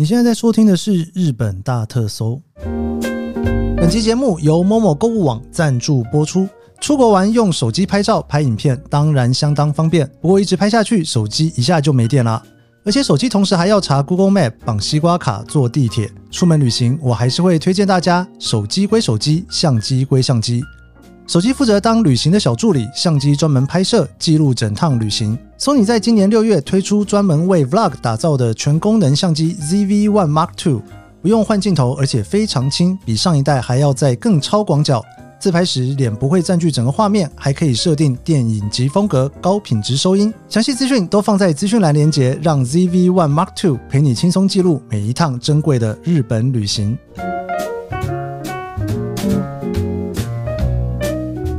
你现在在收听的是日本大特搜。本期节目由 Momo 购物网赞助播出。出国玩用手机拍照、拍影片，当然相当方便。不过一直拍下去，手机一下就没电了。而且手机同时还要查 Google Map、绑西瓜卡、坐地铁。出门旅行，我还是会推荐大家：手机归手机，相机归相机。手机负责当旅行的小助理，相机专门拍摄记录整趟旅行。Sony 在今年六月推出专门为 Vlog 打造的全功能相机 ZV-1 Mark II，不用换镜头，而且非常轻，比上一代还要再更超广角。自拍时脸不会占据整个画面，还可以设定电影级风格、高品质收音。详细资讯都放在资讯栏连接，让 ZV-1 Mark II 陪你轻松记录每一趟珍贵的日本旅行。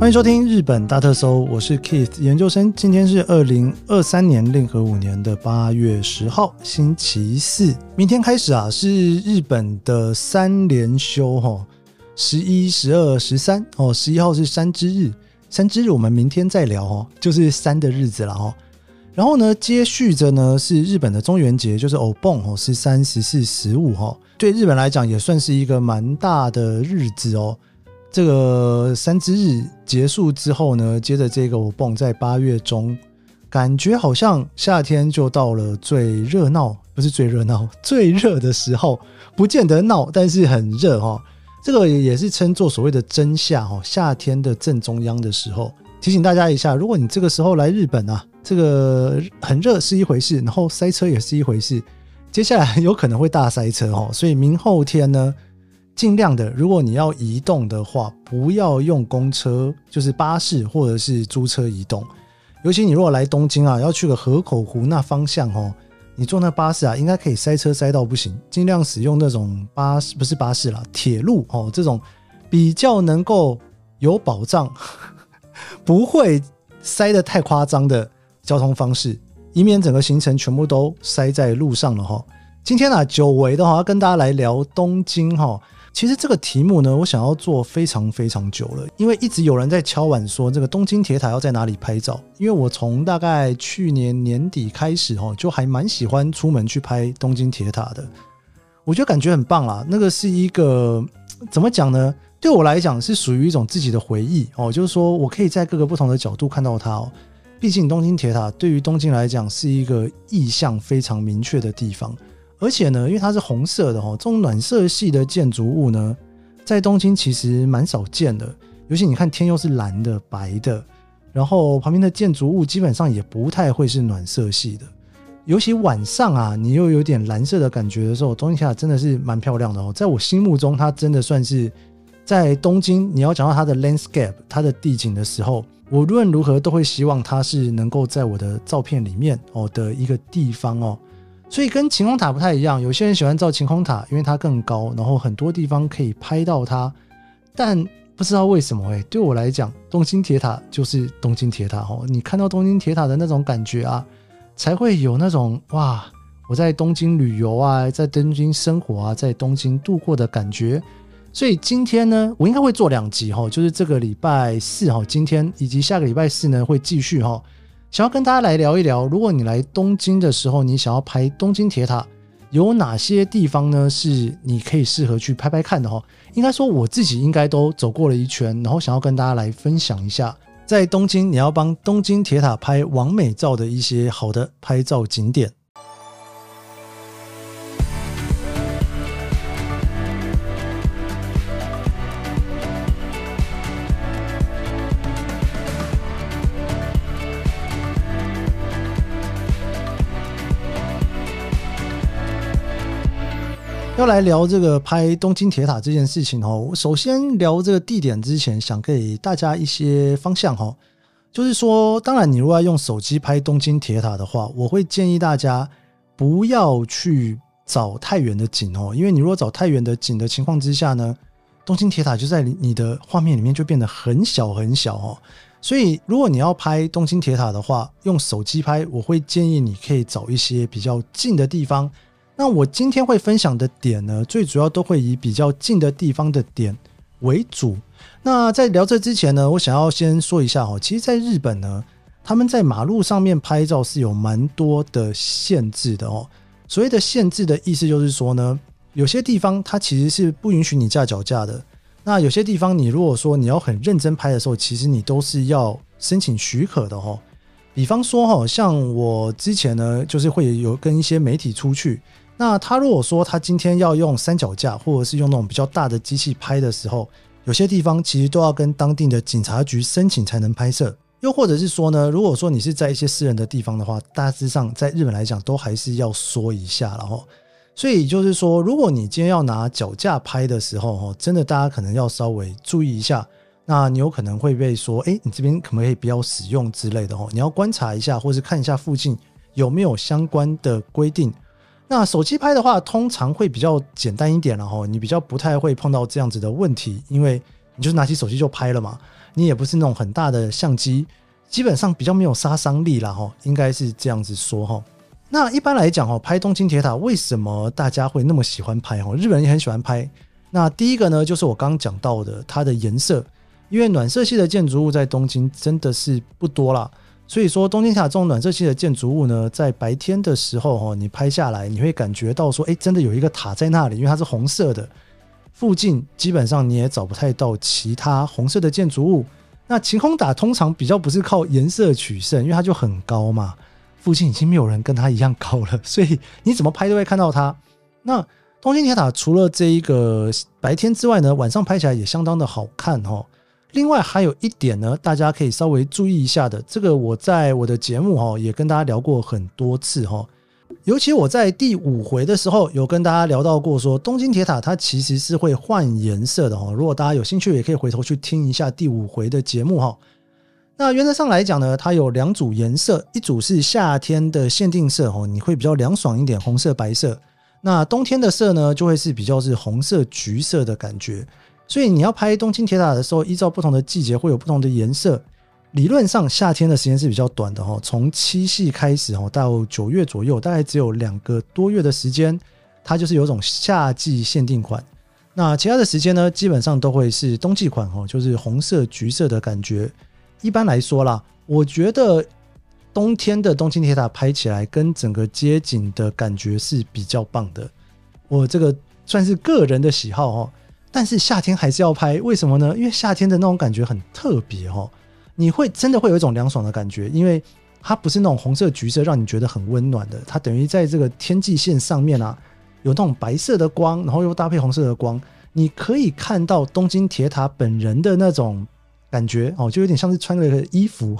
欢迎收听日本大特搜，我是 Keith 研究生。今天是二零二三年令和五年的八月十号，星期四。明天开始啊，是日本的三连休哈，十一、十二、十三哦。十一号是山之日，山之日我们明天再聊哦，就是山的日子了哈。然后呢，接续着呢是日本的中元节，就是お盆哦，是三十四、十五哈。对日本来讲，也算是一个蛮大的日子哦。这个三之日结束之后呢，接着这个お盆在八月中，感觉好像夏天就到了最热闹，不是最热闹，最热的时候，不见得闹，但是很热哈。这个也是称作所谓的真夏哈，夏天的正中央的时候。提醒大家一下，如果你这个时候来日本啊，这个很热是一回事，然后塞车也是一回事，接下来有可能会大塞车哈，所以明后天呢。尽量的，如果你要移动的话，不要用公车，就是巴士或者是租车移动。尤其你如果来东京啊，要去个河口湖那方向哦，你坐那巴士啊，应该可以塞车塞到不行。尽量使用那种巴士，不是巴士啦，铁路哦，这种比较能够有保障，不会塞得太夸张的交通方式，以免整个行程全部都塞在路上了哈。今天啊，久违的话要跟大家来聊东京哈。其实这个题目呢，我想要做非常非常久了，因为一直有人在敲碗说这个东京铁塔要在哪里拍照。因为我从大概去年年底开始哦，就还蛮喜欢出门去拍东京铁塔的。我觉得感觉很棒啦，那个是一个怎么讲呢？对我来讲是属于一种自己的回忆哦，就是说我可以在各个不同的角度看到它哦。毕竟东京铁塔对于东京来讲是一个意象非常明确的地方。而且呢，因为它是红色的哈，这种暖色系的建筑物呢，在东京其实蛮少见的。尤其你看天又是蓝的、白的，然后旁边的建筑物基本上也不太会是暖色系的。尤其晚上啊，你又有点蓝色的感觉的时候，东京塔真的是蛮漂亮的哦。在我心目中，它真的算是在东京，你要讲到它的 landscape、它的地景的时候，我无论如何都会希望它是能够在我的照片里面哦的一个地方哦。所以跟晴空塔不太一样，有些人喜欢造晴空塔，因为它更高，然后很多地方可以拍到它。但不知道为什么哎，对我来讲，东京铁塔就是东京铁塔哦。你看到东京铁塔的那种感觉啊，才会有那种哇，我在东京旅游啊，在东京生活啊，在东京度过的感觉。所以今天呢，我应该会做两集哈，就是这个礼拜四哈，今天以及下个礼拜四呢会继续哈。想要跟大家来聊一聊，如果你来东京的时候，你想要拍东京铁塔，有哪些地方呢？是你可以适合去拍拍看的哈。应该说我自己应该都走过了一圈，然后想要跟大家来分享一下，在东京你要帮东京铁塔拍完美照的一些好的拍照景点。要来聊这个拍东京铁塔这件事情哦，我首先聊这个地点之前，想给大家一些方向哈，就是说，当然你如果要用手机拍东京铁塔的话，我会建议大家不要去找太远的景哦，因为你如果找太远的景的情况之下呢，东京铁塔就在你的画面里面就变得很小很小哦，所以如果你要拍东京铁塔的话，用手机拍，我会建议你可以找一些比较近的地方。那我今天会分享的点呢，最主要都会以比较近的地方的点为主。那在聊这之前呢，我想要先说一下哦，其实，在日本呢，他们在马路上面拍照是有蛮多的限制的哦。所谓的限制的意思就是说呢，有些地方它其实是不允许你架脚架的。那有些地方你如果说你要很认真拍的时候，其实你都是要申请许可的哈。比方说哈，像我之前呢，就是会有跟一些媒体出去。那他如果说他今天要用三脚架，或者是用那种比较大的机器拍的时候，有些地方其实都要跟当地的警察局申请才能拍摄。又或者是说呢，如果说你是在一些私人的地方的话，大致上在日本来讲都还是要说一下，然后，所以就是说，如果你今天要拿脚架拍的时候，哈，真的大家可能要稍微注意一下。那你有可能会被说，哎，你这边可不可以不要使用之类的，哈，你要观察一下，或是看一下附近有没有相关的规定。那手机拍的话，通常会比较简单一点，然后你比较不太会碰到这样子的问题，因为你就是拿起手机就拍了嘛，你也不是那种很大的相机，基本上比较没有杀伤力啦，哈，应该是这样子说哈。那一般来讲哈，拍东京铁塔为什么大家会那么喜欢拍哈？日本人也很喜欢拍。那第一个呢，就是我刚刚讲到的它的颜色，因为暖色系的建筑物在东京真的是不多啦。所以说，东京塔这种暖色系的建筑物呢，在白天的时候，哈，你拍下来，你会感觉到说，哎，真的有一个塔在那里，因为它是红色的。附近基本上你也找不太到其他红色的建筑物。那晴空塔通常比较不是靠颜色取胜，因为它就很高嘛，附近已经没有人跟它一样高了，所以你怎么拍都会看到它。那东京铁塔除了这一个白天之外呢，晚上拍起来也相当的好看，哈。另外还有一点呢，大家可以稍微注意一下的，这个我在我的节目哈也跟大家聊过很多次哈，尤其我在第五回的时候有跟大家聊到过，说东京铁塔它其实是会换颜色的哈。如果大家有兴趣，也可以回头去听一下第五回的节目哈。那原则上来讲呢，它有两组颜色，一组是夏天的限定色哈，你会比较凉爽一点，红色、白色。那冬天的色呢，就会是比较是红色、橘色的感觉。所以你要拍东京铁塔的时候，依照不同的季节会有不同的颜色。理论上，夏天的时间是比较短的哈，从七夕开始哈到九月左右，大概只有两个多月的时间，它就是有种夏季限定款。那其他的时间呢，基本上都会是冬季款哈，就是红色、橘色的感觉。一般来说啦，我觉得冬天的东京铁塔拍起来跟整个街景的感觉是比较棒的。我这个算是个人的喜好哈。但是夏天还是要拍，为什么呢？因为夏天的那种感觉很特别哦，你会真的会有一种凉爽的感觉，因为它不是那种红色、橘色让你觉得很温暖的，它等于在这个天际线上面啊，有那种白色的光，然后又搭配红色的光，你可以看到东京铁塔本人的那种感觉哦，就有点像是穿了个衣服，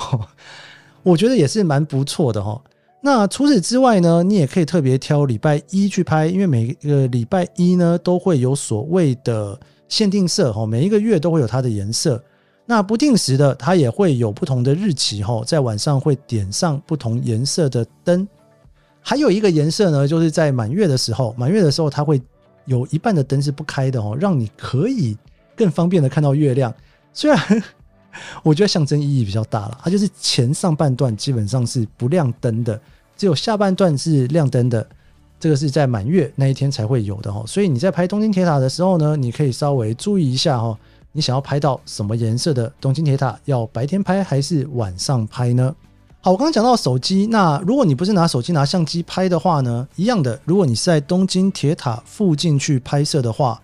我觉得也是蛮不错的哈。那除此之外呢，你也可以特别挑礼拜一去拍，因为每个礼拜一呢都会有所谓的限定色哈，每一个月都会有它的颜色。那不定时的，它也会有不同的日期哈，在晚上会点上不同颜色的灯。还有一个颜色呢，就是在满月的时候，满月的时候它会有一半的灯是不开的哦，让你可以更方便的看到月亮。虽然。我觉得象征意义比较大了，它就是前上半段基本上是不亮灯的，只有下半段是亮灯的，这个是在满月那一天才会有的哈。所以你在拍东京铁塔的时候呢，你可以稍微注意一下哈，你想要拍到什么颜色的东京铁塔，要白天拍还是晚上拍呢？好，我刚刚讲到手机，那如果你不是拿手机拿相机拍的话呢，一样的，如果你是在东京铁塔附近去拍摄的话，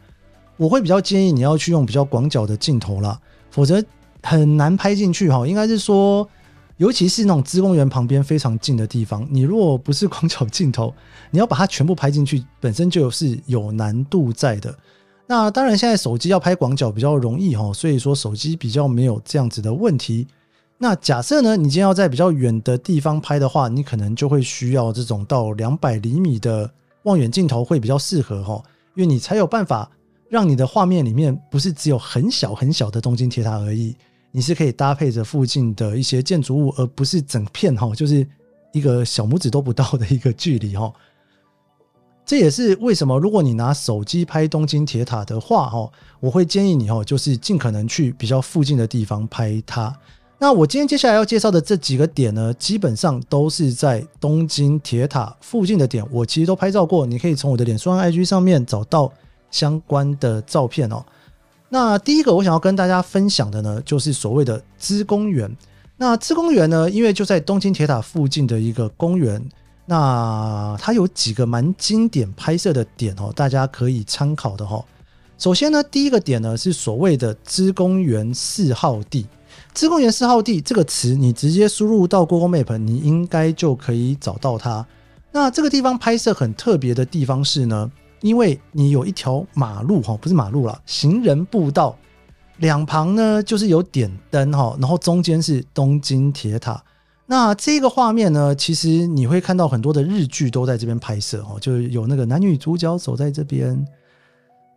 我会比较建议你要去用比较广角的镜头啦，否则。很难拍进去哈，应该是说，尤其是那种芝公园旁边非常近的地方，你如果不是广角镜头，你要把它全部拍进去，本身就是有难度在的。那当然，现在手机要拍广角比较容易哈，所以说手机比较没有这样子的问题。那假设呢，你今天要在比较远的地方拍的话，你可能就会需要这种到两百厘米的望远镜头会比较适合哈，因为你才有办法让你的画面里面不是只有很小很小的东京铁塔而已。你是可以搭配着附近的一些建筑物，而不是整片哈，就是一个小拇指都不到的一个距离哈。这也是为什么，如果你拿手机拍东京铁塔的话哈，我会建议你哈，就是尽可能去比较附近的地方拍它。那我今天接下来要介绍的这几个点呢，基本上都是在东京铁塔附近的点，我其实都拍照过，你可以从我的脸书和 IG 上面找到相关的照片哦。那第一个我想要跟大家分享的呢，就是所谓的芝公园。那芝公园呢，因为就在东京铁塔附近的一个公园，那它有几个蛮经典拍摄的点哦，大家可以参考的哈。首先呢，第一个点呢是所谓的织公园四号地。织公园四号地这个词，你直接输入到 Google Map，你应该就可以找到它。那这个地方拍摄很特别的地方是呢，因为你有一条马路哈，不是马路啦，行人步道，两旁呢就是有点灯哈，然后中间是东京铁塔。那这个画面呢，其实你会看到很多的日剧都在这边拍摄哦，就是有那个男女主角走在这边。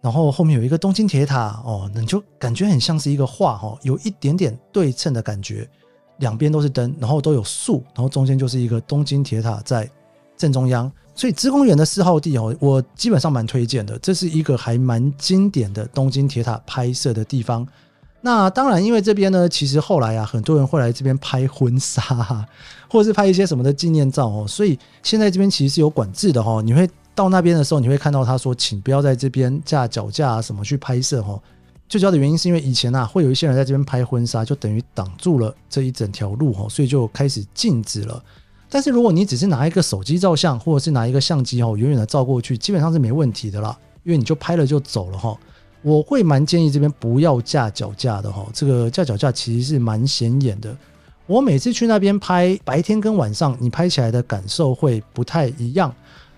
然后后面有一个东京铁塔哦，你就感觉很像是一个画哈，有一点点对称的感觉，两边都是灯，然后都有树，然后中间就是一个东京铁塔在正中央。所以织公园的四号地哦，我基本上蛮推荐的，这是一个还蛮经典的东京铁塔拍摄的地方。那当然，因为这边呢，其实后来啊，很多人会来这边拍婚纱，或者是拍一些什么的纪念照哦，所以现在这边其实是有管制的哦，你会。到那边的时候，你会看到他说：“请不要在这边架脚架啊什么去拍摄哈。”最主要的原因是因为以前啊，会有一些人在这边拍婚纱，就等于挡住了这一整条路哈，所以就开始禁止了。但是如果你只是拿一个手机照相，或者是拿一个相机哈，远远的照过去，基本上是没问题的啦，因为你就拍了就走了哈。我会蛮建议这边不要架脚架的哈，这个架脚架其实是蛮显眼的。我每次去那边拍，白天跟晚上你拍起来的感受会不太一样。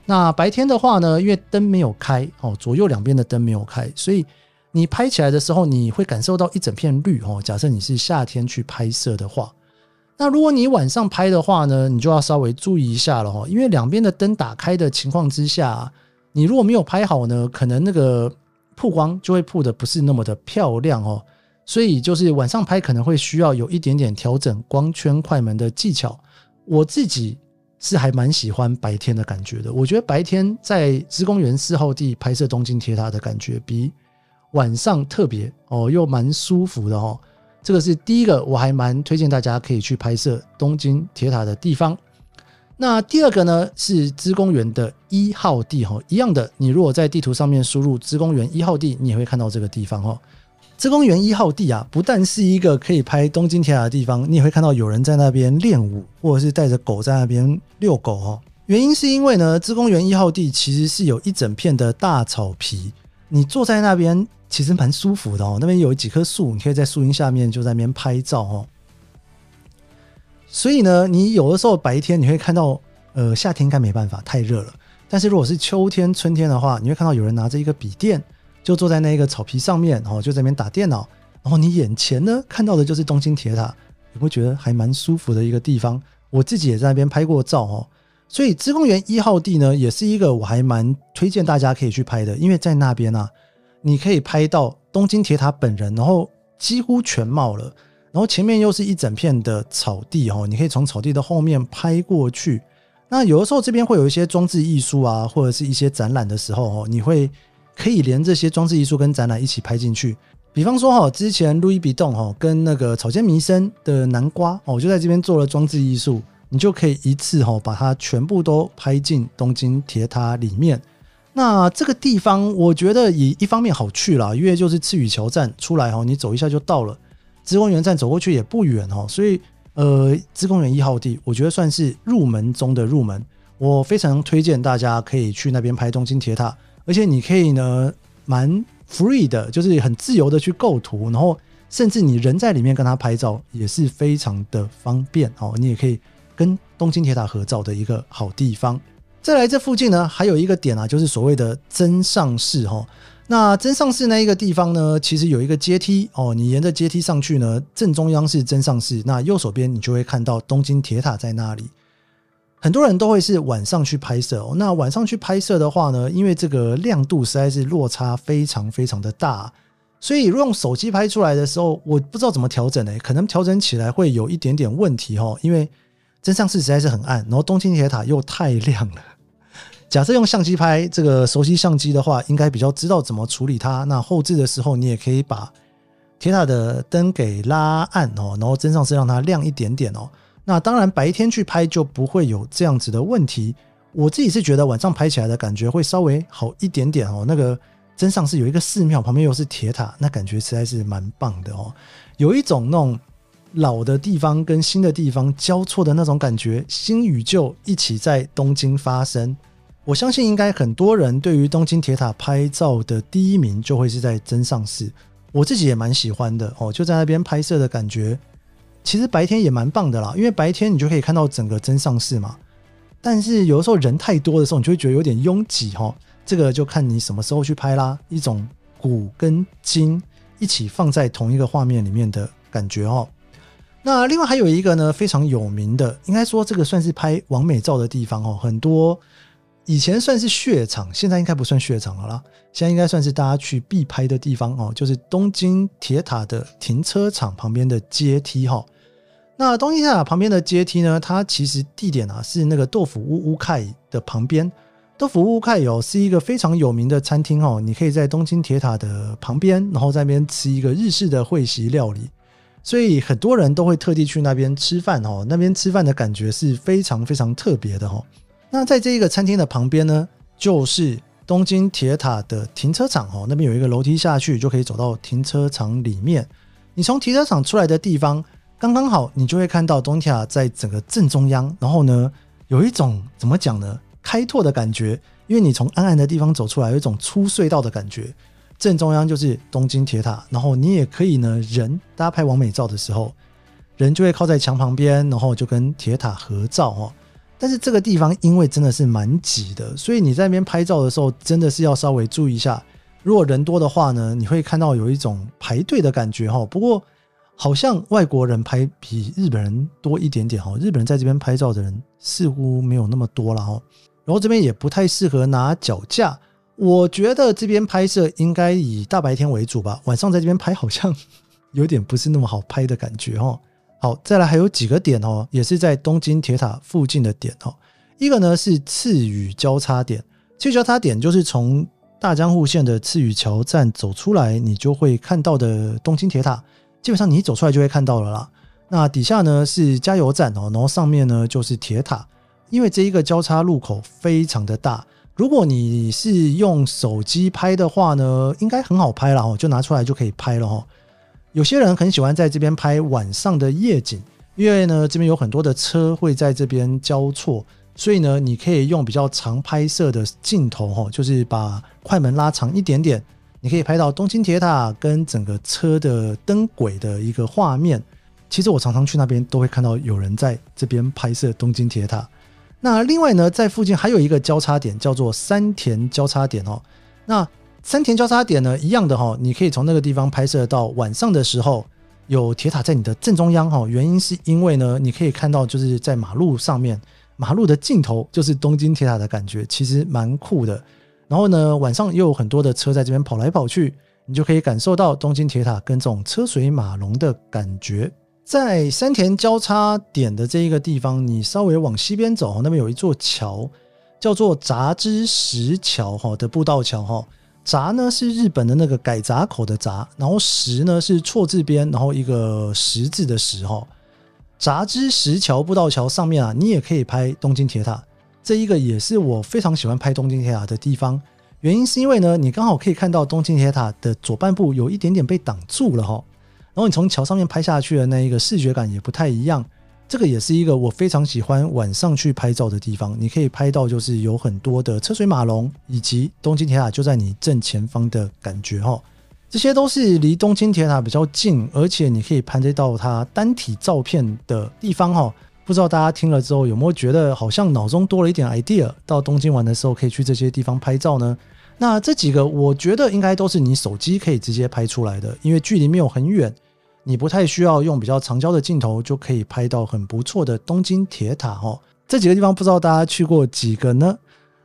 那白天的话呢，因为灯没有开哦，左右两边的灯没有开，所以你拍起来的时候，你会感受到一整片绿哦。假设你是夏天去拍摄的话，那如果你晚上拍的话呢，你就要稍微注意一下了哈，因为两边的灯打开的情况之下，你如果没有拍好呢，可能那个曝光就会曝得不是那么的漂亮哦。所以就是晚上拍可能会需要有一点点调整光圈快门的技巧。我自己。是还蛮喜欢白天的感觉的，我觉得白天在织公园四号地拍摄东京铁塔的感觉比晚上特别哦，又蛮舒服的哦。这个是第一个，我还蛮推荐大家可以去拍摄东京铁塔的地方。那第二个呢是织公园的一号地哈，一样的，你如果在地图上面输入织公园一号地，你也会看到这个地方哦。织公园一号地啊，不但是一个可以拍东京铁塔的地方，你也会看到有人在那边练舞，或者是带着狗在那边遛狗哦。原因是因为呢，织公园一号地其实是有一整片的大草皮，你坐在那边其实蛮舒服的哦。那边有几棵树，你可以在树荫下面就在那边拍照哦。所以呢，你有的时候白天你会看到，呃，夏天应该没办法，太热了。但是如果是秋天、春天的话，你会看到有人拿着一个笔电。就坐在那个草皮上面，然后就在那边打电脑，然后你眼前呢看到的就是东京铁塔，你会觉得还蛮舒服的一个地方。我自己也在那边拍过照哦，所以织公园一号地呢，也是一个我还蛮推荐大家可以去拍的，因为在那边啊，你可以拍到东京铁塔本人，然后几乎全貌了，然后前面又是一整片的草地哦，你可以从草地的后面拍过去。那有的时候这边会有一些装置艺术啊，或者是一些展览的时候哦，你会。可以连这些装置艺术跟展览一起拍进去，比方说哈，之前路易比动哈跟那个草间弥生的南瓜哦，就在这边做了装置艺术，你就可以一次哈把它全部都拍进东京铁塔里面。那这个地方我觉得以一方面好去啦，因为就是赤羽桥站出来哈，你走一下就到了，织公园站走过去也不远哈，所以呃，织公园一号地我觉得算是入门中的入门，我非常推荐大家可以去那边拍东京铁塔。而且你可以呢，蛮 free 的，就是很自由的去构图，然后甚至你人在里面跟他拍照也是非常的方便哦。你也可以跟东京铁塔合照的一个好地方。再来这附近呢，还有一个点啊，就是所谓的真上寺哈。那真上寺那一个地方呢，其实有一个阶梯哦，你沿着阶梯上去呢，正中央是真上寺，那右手边你就会看到东京铁塔在那里。很多人都会是晚上去拍摄哦。那晚上去拍摄的话呢，因为这个亮度实在是落差非常非常的大，所以用手机拍出来的时候，我不知道怎么调整呢？可能调整起来会有一点点问题哦。因为真上寺实在是很暗，然后东京铁塔又太亮了。假设用相机拍这个熟悉相机的话，应该比较知道怎么处理它。那后置的时候，你也可以把铁塔的灯给拉暗哦，然后增上寺让它亮一点点哦。那当然，白天去拍就不会有这样子的问题。我自己是觉得晚上拍起来的感觉会稍微好一点点哦。那个增上寺有一个寺庙，旁边又是铁塔，那感觉实在是蛮棒的哦。有一种那种老的地方跟新的地方交错的那种感觉，新与旧一起在东京发生。我相信应该很多人对于东京铁塔拍照的第一名就会是在增上寺，我自己也蛮喜欢的哦，就在那边拍摄的感觉，其实白天也蛮棒的啦，因为白天你就可以看到整个增上寺嘛。但是有的时候人太多的时候，你就会觉得有点拥挤哈。这个就看你什么时候去拍啦，一种古跟今一起放在同一个画面里面的感觉哦。那另外还有一个呢，非常有名的，应该说这个算是拍完美照的地方哦，很多。以前算是血场，现在应该不算血场了啦。现在应该算是大家去必拍的地方哦，就是东京铁塔的停车场旁边的阶梯哈。那东京铁塔旁边的阶梯呢，它其实地点啊是那个豆腐屋屋盖的旁边。豆腐屋屋开哦是一个非常有名的餐厅哦，你可以在东京铁塔的旁边，然后在那边吃一个日式的会席料理，所以很多人都会特地去那边吃饭哦。那边吃饭的感觉是非常非常特别的哈。那在这一个餐厅的旁边呢，就是东京铁塔的停车场哦。那边有一个楼梯下去，就可以走到停车场里面。你从停车场出来的地方，刚刚好，你就会看到东京铁塔在整个正中央。然后呢，有一种怎么讲呢？开拓的感觉，因为你从暗暗的地方走出来，有一种出隧道的感觉。正中央就是东京铁塔，然后你也可以呢，人大家拍完美照的时候，人就会靠在墙旁边，然后就跟铁塔合照哦。但是这个地方因为真的是蛮挤的，所以你在那边拍照的时候真的是要稍微注意一下。如果人多的话呢，你会看到有一种排队的感觉哈。不过好像外国人拍比日本人多一点点哈。日本人在这边拍照的人似乎没有那么多了哈。然后这边也不太适合拿脚架，我觉得这边拍摄应该以大白天为主吧。晚上在这边拍好像 有点不是那么好拍的感觉哈。好，再来还有几个点哦，也是在东京铁塔附近的点哦。一个呢是次羽交叉点，次羽交叉点就是从大江户线的次羽桥站走出来，你就会看到的东京铁塔。基本上你一走出来就会看到了啦。那底下呢是加油站哦，然后上面呢就是铁塔。因为这一个交叉路口非常的大，如果你是用手机拍的话呢，应该很好拍了哦，就拿出来就可以拍了哦。有些人很喜欢在这边拍晚上的夜景，因为呢这边有很多的车会在这边交错，所以呢你可以用比较长拍摄的镜头哈，就是把快门拉长一点点，你可以拍到东京铁塔跟整个车的灯轨的一个画面。其实我常常去那边都会看到有人在这边拍摄东京铁塔。那另外呢，在附近还有一个交叉点叫做山田交叉点哦，那。山田交叉点呢，一样的哈，你可以从那个地方拍摄到晚上的时候，有铁塔在你的正中央哈。原因是因为呢，你可以看到就是在马路上面，马路的尽头就是东京铁塔的感觉，其实蛮酷的。然后呢，晚上又有很多的车在这边跑来跑去，你就可以感受到东京铁塔跟这种车水马龙的感觉。在山田交叉点的这一个地方，你稍微往西边走，那边有一座桥，叫做杂之石桥哈的步道桥哈。札呢是日本的那个改闸口的札，然后石呢是错字边，然后一个十字的十哈。杂之石桥步道桥上面啊，你也可以拍东京铁塔。这一个也是我非常喜欢拍东京铁塔的地方，原因是因为呢，你刚好可以看到东京铁塔的左半部有一点点被挡住了哈，然后你从桥上面拍下去的那一个视觉感也不太一样。这个也是一个我非常喜欢晚上去拍照的地方，你可以拍到就是有很多的车水马龙，以及东京铁塔就在你正前方的感觉哈。这些都是离东京铁塔比较近，而且你可以拍得到它单体照片的地方哈。不知道大家听了之后有没有觉得好像脑中多了一点 idea，到东京玩的时候可以去这些地方拍照呢？那这几个我觉得应该都是你手机可以直接拍出来的，因为距离没有很远。你不太需要用比较长焦的镜头，就可以拍到很不错的东京铁塔哦。这几个地方不知道大家去过几个呢？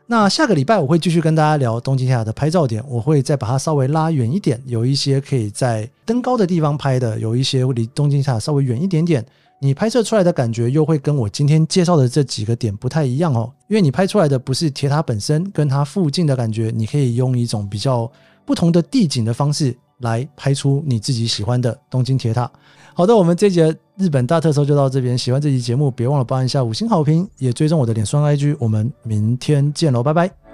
那下个礼拜我会继续跟大家聊东京铁塔的拍照点，我会再把它稍微拉远一点，有一些可以在登高的地方拍的，有一些离东京铁塔稍微远一点点，你拍摄出来的感觉又会跟我今天介绍的这几个点不太一样哦。因为你拍出来的不是铁塔本身，跟它附近的感觉，你可以用一种比较不同的地景的方式。来拍出你自己喜欢的东京铁塔。好的，我们这节日本大特搜就到这边。喜欢这期节目，别忘了帮一下五星好评，也追踪我的脸书 IG。我们明天见喽，拜拜。